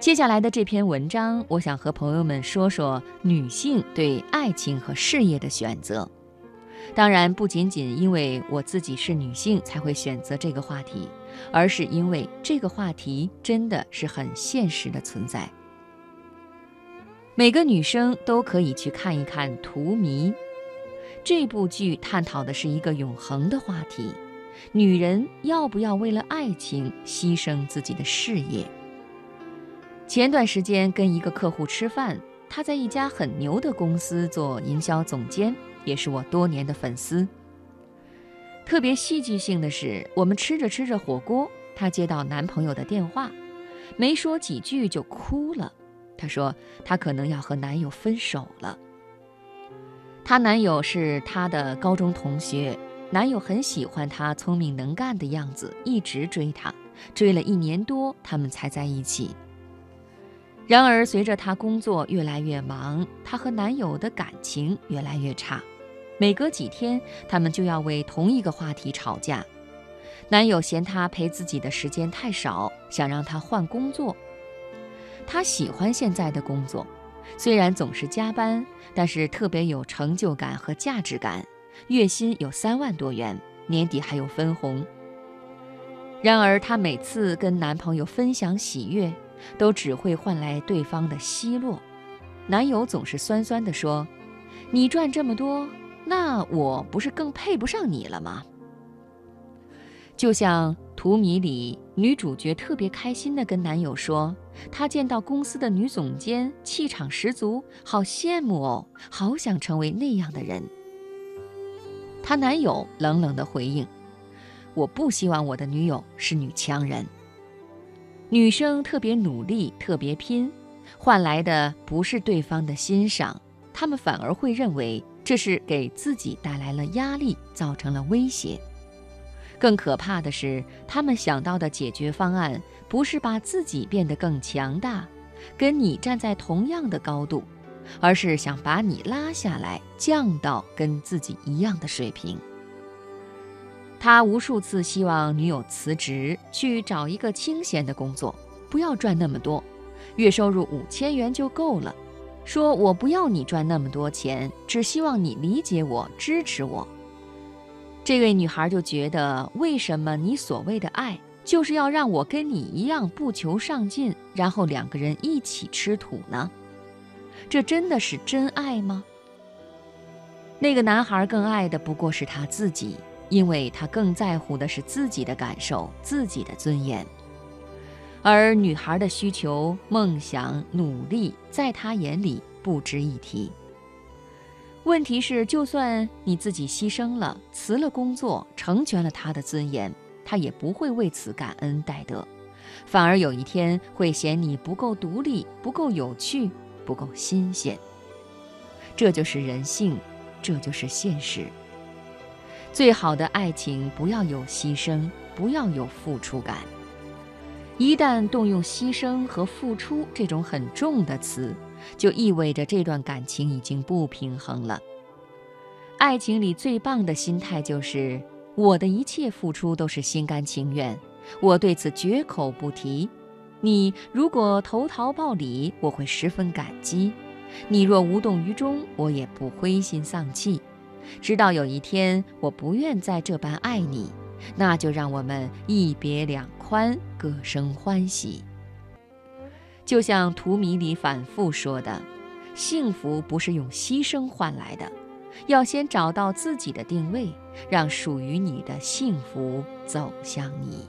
接下来的这篇文章，我想和朋友们说说女性对爱情和事业的选择。当然，不仅仅因为我自己是女性才会选择这个话题，而是因为这个话题真的是很现实的存在。每个女生都可以去看一看《荼蘼》这部剧，探讨的是一个永恒的话题：女人要不要为了爱情牺牲自己的事业？前段时间跟一个客户吃饭，他在一家很牛的公司做营销总监，也是我多年的粉丝。特别戏剧性的是，我们吃着吃着火锅，她接到男朋友的电话，没说几句就哭了。她说她可能要和男友分手了。她男友是她的高中同学，男友很喜欢她聪明能干的样子，一直追她，追了一年多，他们才在一起。然而，随着她工作越来越忙，她和男友的感情越来越差。每隔几天，他们就要为同一个话题吵架。男友嫌她陪自己的时间太少，想让她换工作。她喜欢现在的工作，虽然总是加班，但是特别有成就感和价值感，月薪有三万多元，年底还有分红。然而，她每次跟男朋友分享喜悦。都只会换来对方的奚落，男友总是酸酸地说：“你赚这么多，那我不是更配不上你了吗？”就像《图米》里女主角特别开心地跟男友说：“她见到公司的女总监气场十足，好羡慕哦，好想成为那样的人。”她男友冷冷地回应：“我不希望我的女友是女强人。”女生特别努力、特别拼，换来的不是对方的欣赏，他们反而会认为这是给自己带来了压力，造成了威胁。更可怕的是，他们想到的解决方案不是把自己变得更强大，跟你站在同样的高度，而是想把你拉下来，降到跟自己一样的水平。他无数次希望女友辞职，去找一个清闲的工作，不要赚那么多，月收入五千元就够了。说我不要你赚那么多钱，只希望你理解我、支持我。这位女孩就觉得，为什么你所谓的爱，就是要让我跟你一样不求上进，然后两个人一起吃土呢？这真的是真爱吗？那个男孩更爱的不过是他自己。因为他更在乎的是自己的感受、自己的尊严，而女孩的需求、梦想、努力，在他眼里不值一提。问题是，就算你自己牺牲了、辞了工作，成全了他的尊严，他也不会为此感恩戴德，反而有一天会嫌你不够独立、不够有趣、不够新鲜。这就是人性，这就是现实。最好的爱情不要有牺牲，不要有付出感。一旦动用牺牲和付出这种很重的词，就意味着这段感情已经不平衡了。爱情里最棒的心态就是我的一切付出都是心甘情愿，我对此绝口不提。你如果投桃报李，我会十分感激；你若无动于衷，我也不灰心丧气。直到有一天我不愿再这般爱你，那就让我们一别两宽，各生欢喜。就像《荼蘼》里反复说的，幸福不是用牺牲换来的，要先找到自己的定位，让属于你的幸福走向你。